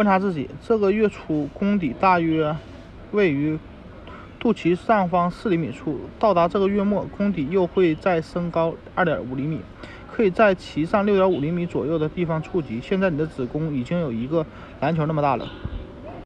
观察自己这个月初宫底大约位于肚脐上方四厘米处到达这个月末宫底又会再升高二点五厘米可以在脐上六点五厘米左右的地方触及。现在你的子宫已经有一个篮球那么大了。